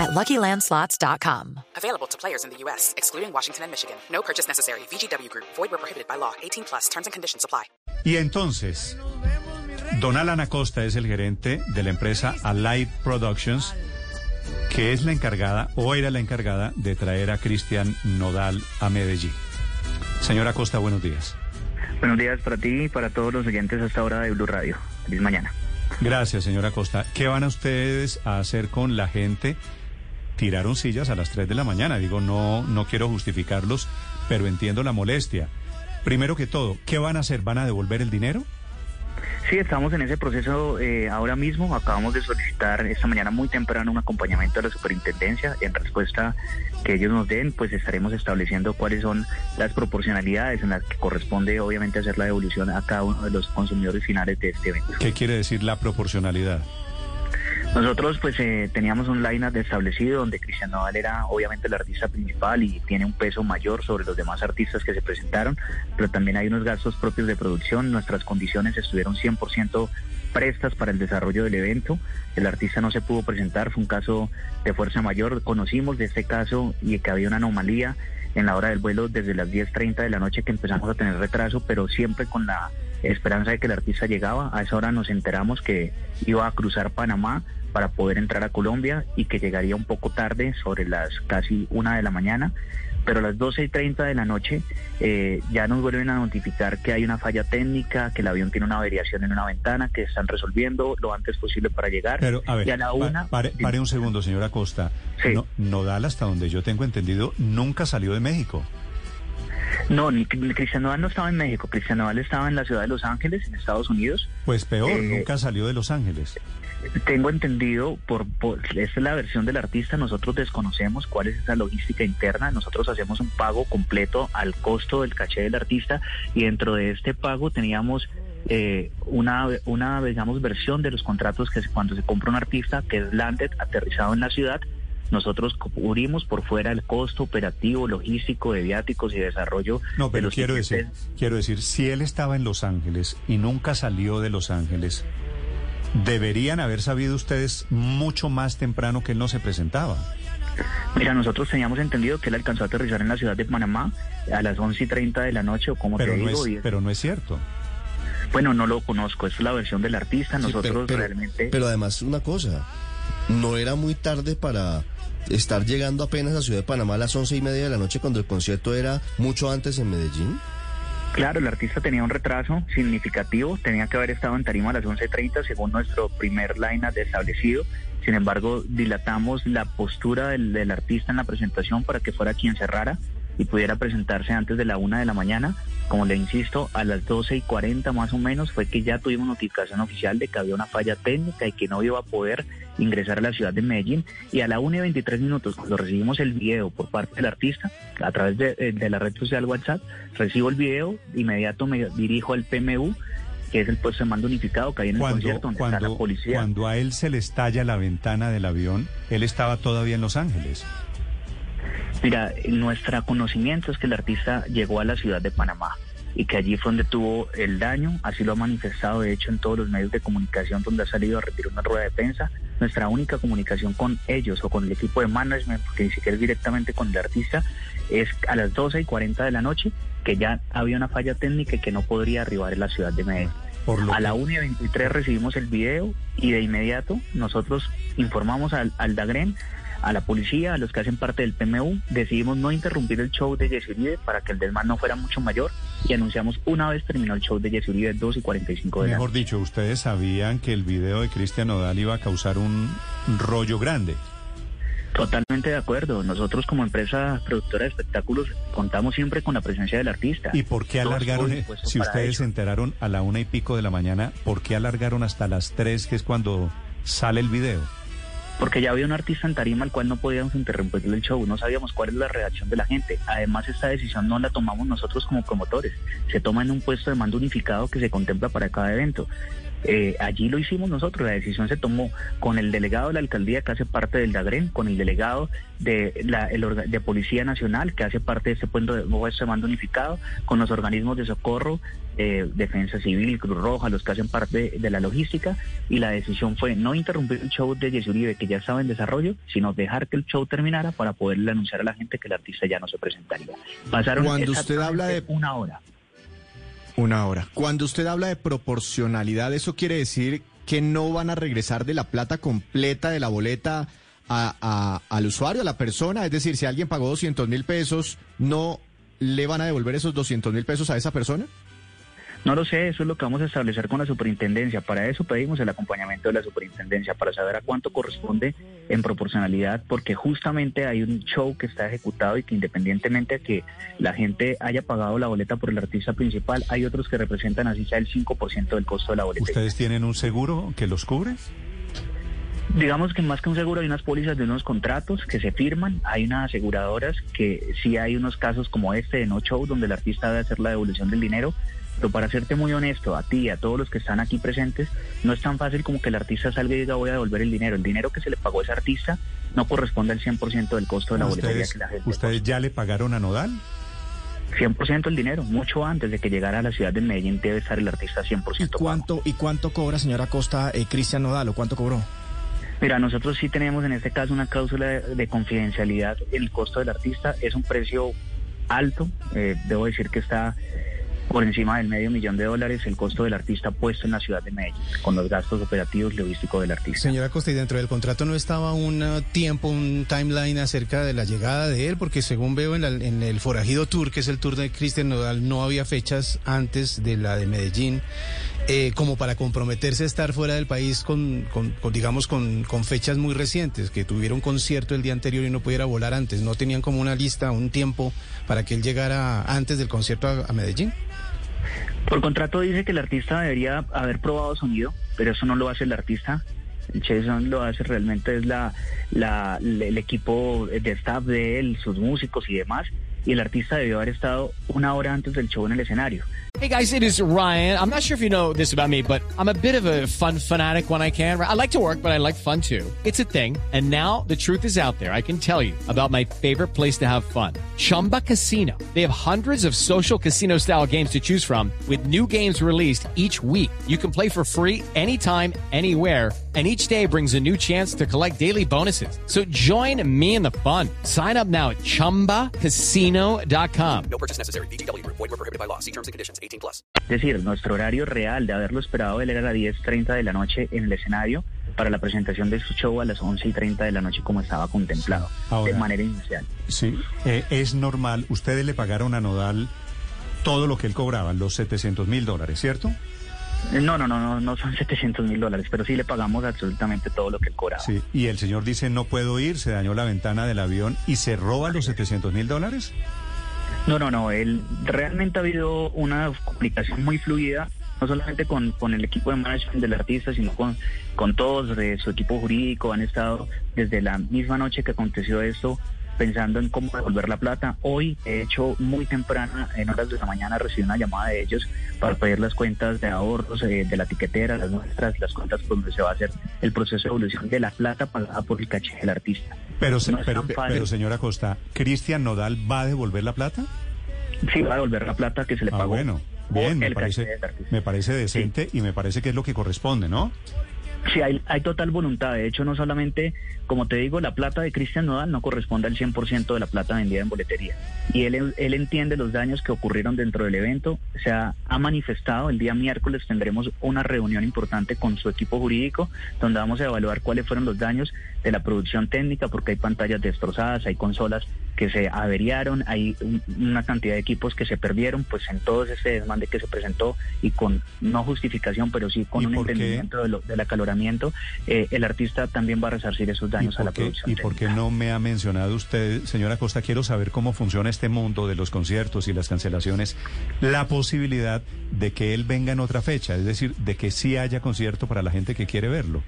at LuckyLandSlots.com. Available to players in the U.S., excluding Washington and Michigan. No purchase necessary. VGW Group. Void where prohibited by law. 18 plus. Terms and conditions apply. Y entonces, Don Alan Acosta es el gerente de la empresa Alive Productions, que es la encargada, o era la encargada, de traer a Cristian Nodal a Medellín. Señora Acosta, buenos días. Buenos días para ti y para todos los oyentes a esta hora de Blue Radio. Feliz mañana. Gracias, señora Acosta. ¿Qué van a ustedes a hacer con la gente? Tiraron sillas a las 3 de la mañana. Digo, no, no quiero justificarlos, pero entiendo la molestia. Primero que todo, ¿qué van a hacer? ¿Van a devolver el dinero? Sí, estamos en ese proceso eh, ahora mismo. Acabamos de solicitar esta mañana muy temprano un acompañamiento a la superintendencia. En respuesta que ellos nos den, pues estaremos estableciendo cuáles son las proporcionalidades en las que corresponde obviamente hacer la devolución a cada uno de los consumidores finales de este evento. ¿Qué quiere decir la proporcionalidad? Nosotros pues eh, teníamos un line-up establecido donde Cristian Nodal era obviamente el artista principal y tiene un peso mayor sobre los demás artistas que se presentaron, pero también hay unos gastos propios de producción. Nuestras condiciones estuvieron 100% prestas para el desarrollo del evento. El artista no se pudo presentar, fue un caso de fuerza mayor. Conocimos de este caso y que había una anomalía en la hora del vuelo desde las 10.30 de la noche que empezamos a tener retraso, pero siempre con la esperanza de que el artista llegaba. A esa hora nos enteramos que iba a cruzar Panamá para poder entrar a Colombia y que llegaría un poco tarde, sobre las casi una de la mañana. Pero a las 12 y 30 de la noche eh, ya nos vuelven a notificar que hay una falla técnica, que el avión tiene una variación en una ventana, que están resolviendo lo antes posible para llegar. Pero, a ver, y a la pa- una, pare, pare un segundo, señora Acosta. Sí. No, Nodal, hasta donde yo tengo entendido, nunca salió de México. No, ni, ni Cristian Nodal no estaba en México, Cristian Nodal estaba en la ciudad de Los Ángeles, en Estados Unidos. Pues peor, Eh, nunca salió de Los Ángeles. Tengo entendido, por, por esta es la versión del artista, nosotros desconocemos cuál es esa logística interna, nosotros hacemos un pago completo al costo del caché del artista y dentro de este pago teníamos eh, una, una, digamos, versión de los contratos que cuando se compra un artista, que es landed, aterrizado en la ciudad, nosotros cubrimos por fuera el costo operativo, logístico, de viáticos y desarrollo. No, pero quiero decir, quiero decir, si él estaba en Los Ángeles y nunca salió de Los Ángeles, deberían haber sabido ustedes mucho más temprano que él no se presentaba. Mira, nosotros teníamos entendido que él alcanzó a aterrizar en la ciudad de Panamá a las 11 y 30 de la noche, o como Pero te no digo. es, y- pero no es cierto. Bueno, no lo conozco, esa es la versión del artista. Sí, Nosotros pero, pero- realmente. pero además una cosa, no era muy tarde para estar llegando apenas a Ciudad de Panamá a las once y media de la noche cuando el concierto era mucho antes en Medellín. Claro, el artista tenía un retraso significativo, tenía que haber estado en tarima a las 11.30 según nuestro primer line-up establecido. Sin embargo, dilatamos la postura del, del artista en la presentación para que fuera quien cerrara y pudiera presentarse antes de la una de la mañana. Como le insisto, a las 12 y 40 más o menos fue que ya tuvimos notificación oficial de que había una falla técnica y que no iba a poder ingresar a la ciudad de Medellín. Y a la 1 y 23 minutos, cuando recibimos el video por parte del artista, a través de, eh, de la red social WhatsApp, recibo el video, de inmediato me dirijo al PMU, que es el puesto de mando unificado que hay en el concierto, donde está la policía. cuando a él se le estalla la ventana del avión, él estaba todavía en Los Ángeles. Mira, nuestro conocimiento es que el artista llegó a la ciudad de Panamá y que allí fue donde tuvo el daño, así lo ha manifestado de hecho en todos los medios de comunicación donde ha salido a retirar una rueda de prensa. Nuestra única comunicación con ellos o con el equipo de management, porque ni siquiera es directamente con el artista, es a las 12 y 40 de la noche que ya había una falla técnica y que no podría arribar en la ciudad de Medellín. Por A la 1 y 23 recibimos el video y de inmediato nosotros informamos al, al DAGREN, a la policía, a los que hacen parte del PMU, decidimos no interrumpir el show de Jesse Uribe para que el desmán no fuera mucho mayor y anunciamos una vez terminó el show de Jesse Uribe 2 y 45 de la Mejor dicho, ustedes sabían que el video de Cristian Nodal iba a causar un rollo grande. Totalmente de acuerdo. Nosotros como empresa productora de espectáculos contamos siempre con la presencia del artista. ¿Y por qué alargaron, dispuesto si ustedes se enteraron a la una y pico de la mañana, por qué alargaron hasta las tres, que es cuando sale el video? Porque ya había un artista en tarima al cual no podíamos interrumpirle el show, no sabíamos cuál es la reacción de la gente. Además, esta decisión no la tomamos nosotros como promotores, se toma en un puesto de mando unificado que se contempla para cada evento. Eh, allí lo hicimos nosotros, la decisión se tomó con el delegado de la alcaldía que hace parte del DAGREN, con el delegado de, la, el, de Policía Nacional que hace parte de este puesto de, de mando unificado, con los organismos de socorro, eh, Defensa Civil, Cruz Roja, los que hacen parte de la logística, y la decisión fue no interrumpir el show de Jesse Uribe, que ya estaba en desarrollo, sino dejar que el show terminara para poderle anunciar a la gente que el artista ya no se presentaría. Pasaron Cuando usted habla de una hora. Una hora. Cuando usted habla de proporcionalidad, ¿eso quiere decir que no van a regresar de la plata completa de la boleta a, al usuario, a la persona? Es decir, si alguien pagó 200 mil pesos, ¿no le van a devolver esos 200 mil pesos a esa persona? No lo sé, eso es lo que vamos a establecer con la superintendencia. Para eso pedimos el acompañamiento de la superintendencia, para saber a cuánto corresponde en proporcionalidad, porque justamente hay un show que está ejecutado y que independientemente de que la gente haya pagado la boleta por el artista principal, hay otros que representan así sea el 5% del costo de la boleta. ¿Ustedes tienen un seguro que los cubre? Digamos que más que un seguro hay unas pólizas de unos contratos que se firman, hay unas aseguradoras que sí hay unos casos como este de no show donde el artista debe hacer la devolución del dinero, pero para serte muy honesto, a ti y a todos los que están aquí presentes, no es tan fácil como que el artista salga y diga voy a devolver el dinero. El dinero que se le pagó a ese artista no corresponde al 100% del costo de la boletería que la gente ¿Ustedes ya le pagaron a Nodal? 100% el dinero, mucho antes de que llegara a la ciudad de Medellín debe estar el artista 100% ¿Y cuánto, ¿Y cuánto cobra, señora Costa, eh, Cristian Nodal, o cuánto cobró? Mira, nosotros sí tenemos en este caso una cláusula de, confidencialidad. El costo del artista es un precio alto, eh, debo decir que está por encima del medio millón de dólares el costo del artista puesto en la ciudad de Medellín, con los gastos operativos logísticos del artista. Señora Costa, ¿y dentro del contrato no estaba un uh, tiempo, un timeline acerca de la llegada de él? Porque según veo en, el Forajido Tour, que es el tour de Cristian Nodal, no había fechas antes de la de Medellín. Eh, como para comprometerse a estar fuera del país con, digamos, con, fechas muy recientes, que tuviera un concierto el día anterior y no pudiera volar antes. ¿No tenían como una lista, un tiempo para que él llegara antes del concierto a Medellín? Por contrato dice que el artista debería haber probado sonido, pero eso no lo hace el artista. El Jason lo hace realmente es la, la, el equipo de staff de él, sus músicos y demás. Y el artista debió haber estado una hora antes del show en el escenario. Hey guys, it is Ryan. I'm not sure if you know this about me, but I'm a bit of a fun fanatic when I can. I like to work, but I like fun too. It's a thing. And now the truth is out there. I can tell you about my favorite place to have fun. Chumba Casino. They have hundreds of social casino style games to choose from with new games released each week. You can play for free anytime, anywhere. And each day brings a new chance to collect daily bonuses. So join me in the fun. Sign up now at ChumbaCasino.com. No purchase necessary. BGW. Void were prohibited by law. See terms and conditions. Es decir, nuestro horario real de haberlo esperado él era a las 10.30 de la noche en el escenario para la presentación de su show a las 11 y 30 de la noche como estaba contemplado de manera inicial. Sí, eh, es normal. Ustedes le pagaron a Nodal todo lo que él cobraba, los 700 mil dólares, ¿cierto? No, no, no, no, no son 700 mil dólares, pero sí le pagamos absolutamente todo lo que él cobraba. Sí, y el señor dice no puedo ir, se dañó la ventana del avión y se roba los 700 mil dólares. No, no, no. Él realmente ha habido una comunicación muy fluida, no solamente con, con el equipo de management del artista, sino con, con todos de su equipo jurídico. Han estado desde la misma noche que aconteció esto pensando en cómo devolver la plata. Hoy, de hecho, muy temprana, en horas de la mañana, recibí una llamada de ellos para pedir las cuentas de ahorros eh, de la tiquetera, las nuestras, las cuentas por donde se va a hacer el proceso de evolución de la plata pagada por el caché del artista. Pero, pero, pero, señora Costa, ¿Cristian Nodal va a devolver la plata? Sí, va a devolver la plata que se le ah, pagó. bueno, bien, me parece, me parece decente y me parece que es lo que corresponde, ¿no? Sí, hay, hay total voluntad. De hecho, no solamente, como te digo, la plata de Cristian Nodal no corresponde al 100% de la plata vendida en boletería. Y él, él entiende los daños que ocurrieron dentro del evento. Se ha, ha manifestado. El día miércoles tendremos una reunión importante con su equipo jurídico, donde vamos a evaluar cuáles fueron los daños de la producción técnica, porque hay pantallas destrozadas, hay consolas que se averiaron, hay una cantidad de equipos que se perdieron, pues en todo ese desmande que se presentó y con no justificación, pero sí con un entendimiento de del acaloramiento, eh, el artista también va a resarcir esos daños a la producción. ¿Y por qué no me ha mencionado usted, señora Costa? Quiero saber cómo funciona este mundo de los conciertos y las cancelaciones, la posibilidad de que él venga en otra fecha, es decir, de que sí haya concierto para la gente que quiere verlo.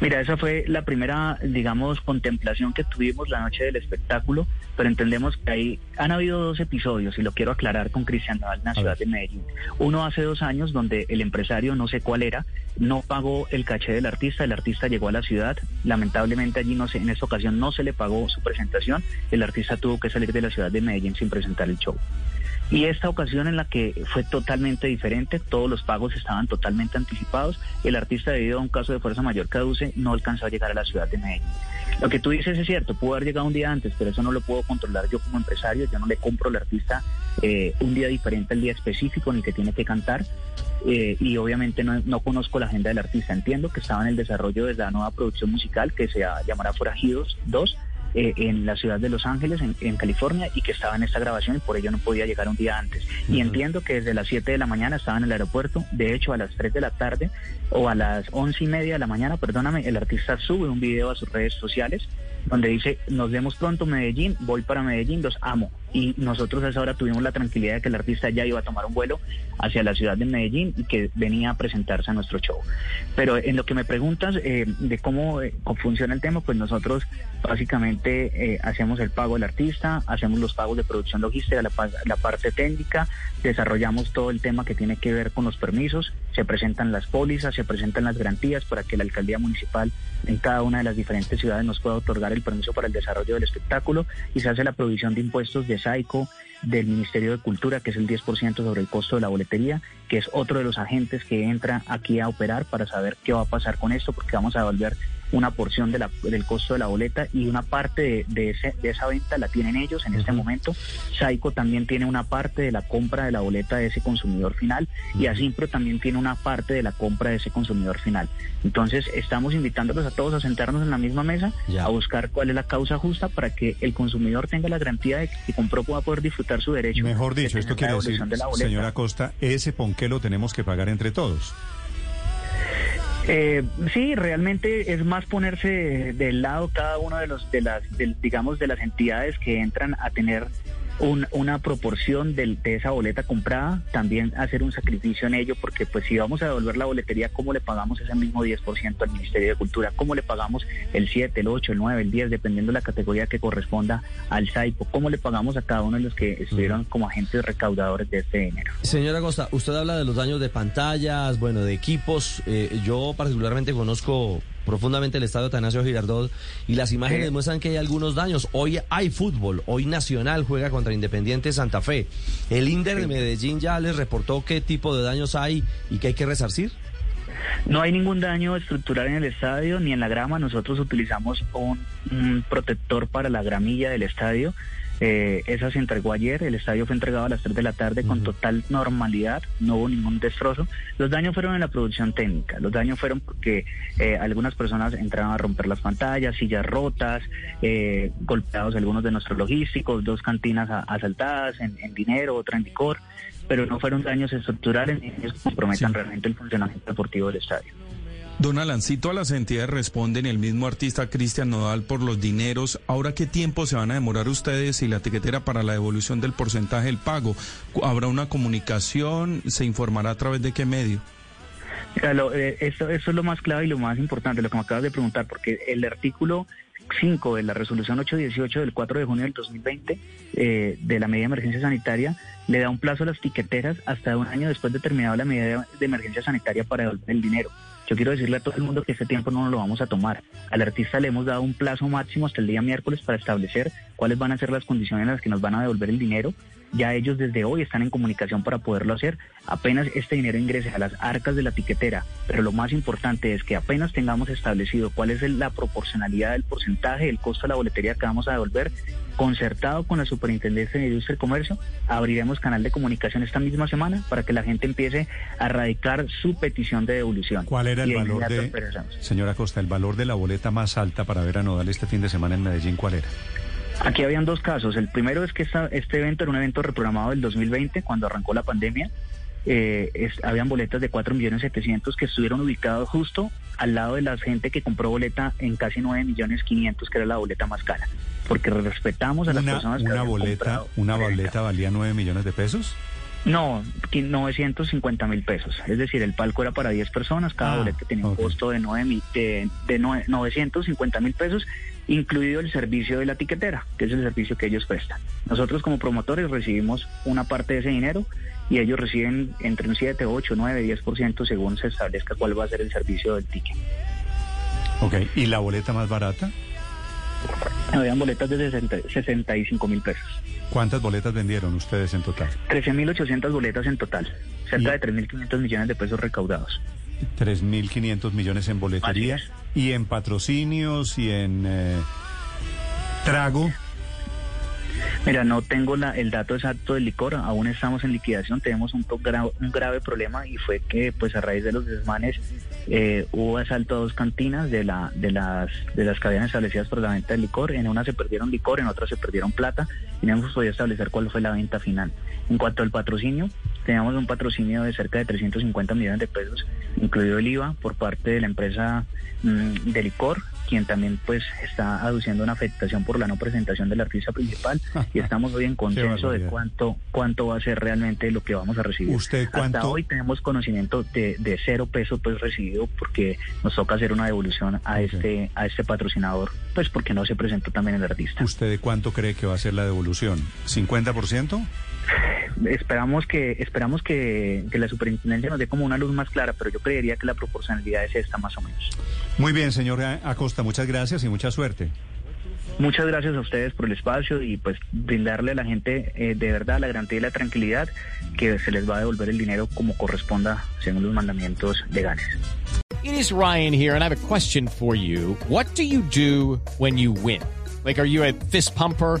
Mira, esa fue la primera, digamos, contemplación que tuvimos la noche del espectáculo, pero entendemos que ahí han habido dos episodios, y lo quiero aclarar con Cristian Nadal en la ciudad de Medellín. Uno hace dos años, donde el empresario, no sé cuál era, no pagó el caché del artista, el artista llegó a la ciudad, lamentablemente allí no se, en esta ocasión no se le pagó su presentación, el artista tuvo que salir de la ciudad de Medellín sin presentar el show. Y esta ocasión en la que fue totalmente diferente, todos los pagos estaban totalmente anticipados, el artista debido a un caso de fuerza mayor caduce no alcanzó a llegar a la ciudad de Medellín. Lo que tú dices es cierto, pudo haber llegado un día antes, pero eso no lo puedo controlar yo como empresario, yo no le compro al artista eh, un día diferente al día específico ni que tiene que cantar. Eh, y obviamente no, no, conozco la agenda del artista, entiendo que estaba en el desarrollo de la nueva producción musical que se llamará Forajidos 2 eh, en la ciudad de Los Ángeles, en, California, y que estaba en esta grabación y por ello no podía llegar un día antes. Y entiendo que desde las 7 de la mañana estaba en el aeropuerto, de hecho a las 3 de la tarde o a las 11 y media de la mañana, perdóname, el artista sube un video a sus redes sociales donde dice, nos vemos pronto Medellín, voy para Medellín, los amo. Y nosotros a esa hora tuvimos la tranquilidad de que el artista ya iba a tomar un vuelo hacia la ciudad de Medellín y que venía a presentarse a nuestro show. Pero en lo que me preguntas eh, de cómo, eh, funciona el tema, pues nosotros básicamente eh, hacemos el pago del artista, hacemos los pagos de producción logística, la, la parte técnica, desarrollamos todo el tema que tiene que ver con los permisos, se presentan las pólizas, se presentan las garantías para que la alcaldía municipal en cada una de las diferentes ciudades nos pueda otorgar el permiso para el desarrollo del espectáculo y se hace la provisión de impuestos de SAICO, del Ministerio de Cultura, que es el 10% sobre el costo de la boletería, que es otro de los agentes que entra aquí a operar para saber qué va a pasar con esto, porque vamos a devolver una porción de la, del costo de la boleta y una parte de, ese, de esa venta la tienen ellos en este momento. Saico también tiene una parte de la compra de la boleta de ese consumidor final y Asimpro también tiene una parte de la compra de ese consumidor final. Entonces estamos invitándolos a todos a sentarnos en la misma mesa, a buscar cuál es la causa justa para que el consumidor tenga la garantía de que si compró pueda poder disfrutar su derecho. Mejor dicho, esto quiere decir, señora Costa, ese ponqué lo tenemos que pagar entre todos. Eh, sí, realmente es más ponerse del lado cada uno de los de las digamos de las entidades que entran a tener una proporción de, esa boleta comprada, también hacer un sacrificio en ello, porque pues si vamos a devolver la boletería, ¿cómo le pagamos ese mismo 10% al Ministerio de Cultura? ¿Cómo le pagamos el 7, el 8, el 9, el 10, dependiendo de la categoría que corresponda al SAIPO? ¿Cómo le pagamos a cada uno de los que estuvieron como agentes recaudadores de este dinero? Señora Costa, usted habla de los daños de pantallas, bueno, de equipos. Eh, yo particularmente conozco profundamente el estadio Tanasio Girardot y las imágenes muestran que hay algunos daños. Hoy hay fútbol, hoy Nacional juega contra Independiente Santa Fe. El Inder de Medellín ya les reportó qué tipo de daños hay y qué hay que resarcir. No hay ningún daño estructural en el estadio ni en la grama. Nosotros utilizamos un protector para la gramilla del estadio eh, esa se entregó ayer, el estadio fue entregado a las 3 de la tarde con total normalidad, no hubo ningún destrozo. Los daños fueron en la producción técnica, los daños fueron porque eh, algunas personas entraron a romper las pantallas, sillas rotas, eh, golpeados algunos de nuestros logísticos, dos cantinas asaltadas en, dinero, otra en licor, pero no fueron daños estructurales ni que comprometan realmente el funcionamiento deportivo del estadio. Don Alan, si todas las entidades responden, el mismo artista Cristian Nodal por los dineros, ¿ahora qué tiempo se van a demorar ustedes y la etiquetera para la devolución del porcentaje del pago? ¿Habrá una comunicación? ¿Se informará a través de qué medio? Claro, eh, es lo más clave y lo más importante, lo que me acabas de preguntar, porque el artículo 5 de la resolución 818 del 4 de junio del 2020 eh, de la medida de emergencia sanitaria le da un plazo a las tiqueteras hasta un año después de terminada la medida de emergencia sanitaria para devolver el dinero. Yo quiero decirle a todo el mundo que ese tiempo no lo vamos a tomar. Al artista le hemos dado un plazo máximo hasta el día miércoles para establecer cuáles van a ser las condiciones en las que nos van a devolver el dinero. Ya ellos desde hoy están en comunicación para poderlo hacer. Apenas este dinero ingrese a las arcas de la tiquetera, pero lo más importante es que apenas tengamos establecido cuál es la proporcionalidad del porcentaje del costo de la boletería que vamos a devolver, concertado con la Superintendencia de Industria y Comercio, abriremos canal de comunicación esta misma semana para que la gente empiece a radicar su petición de devolución. ¿Cuál era el valor de, señora Costa, el valor de la boleta más alta para ver a Nodal este fin de semana en Medellín? ¿Cuál era? Aquí habían dos casos. El primero es que este evento era un evento reprogramado del 2020, cuando arrancó la pandemia. Eh, habían boletas de 4 millones 700 que estuvieron ubicados justo al lado de la gente que compró boleta en casi 9 millones 500, que era la boleta más cara. Porque respetamos a las personas que una boleta, ¿Una boleta valía 9 millones de pesos? No, 950 mil pesos. Es decir, el palco era para 10 personas, cada Ah, boleta tenía un costo de, 9 mil- de, de nue- 950 mil pesos, incluido el servicio de la tiquetera, que es el servicio que ellos prestan. Nosotros como promotores recibimos una parte de ese dinero y ellos reciben entre un 7, 8, 9, 10% según se establezca cuál va a ser el servicio del ticket. Ok, ¿y la boleta más barata? Habían boletas de 60 65 mil pesos. ¿Cuántas boletas vendieron ustedes en total? 13.800 boletas en total, cerca Y- de 3.500 millones de pesos recaudados. 3.500 millones en boletería y en patrocinios y en eh, trago. Mira, no tengo la- el dato exacto del licor, aún estamos en liquidación, tenemos un, gra- un grave problema y fue que pues a raíz de los desmanes eh, hubo asalto a dos cantinas de, la, de, las, de las cadenas establecidas por la venta de licor, en una se perdieron licor, en otra se perdieron plata. Y no hemos podido establecer cuál fue la venta final. En cuanto al patrocinio, teníamos un patrocinio de cerca de 350 millones de pesos, incluido el IVA por parte de la empresa mm, de licor, quien también pues está aduciendo una afectación por la no presentación del artista principal y estamos hoy en consenso de cuánto cuánto va a ser realmente lo que vamos a recibir. ¿Usted cuánto- Hasta hoy tenemos conocimiento de, de cero pesos pues recibido porque nos toca hacer una devolución a este a este patrocinador pues porque no se presentó también el artista. ¿Usted de cuánto cree que va a ser la devolución? ¿50%? Esperamos que esperamos que, que la superintendencia nos dé como una luz más clara, pero yo creería que la proporcionalidad es esta más o menos. Muy bien, señor Acosta, muchas gracias y mucha suerte. Muchas gracias a ustedes por el espacio y pues brindarle a la gente eh, de verdad la garantía y la tranquilidad que se les va a devolver el dinero como corresponda según los mandamientos legales. It is Ryan here, and I have a question for you. What do you do when you win? Like, are you a fist pumper?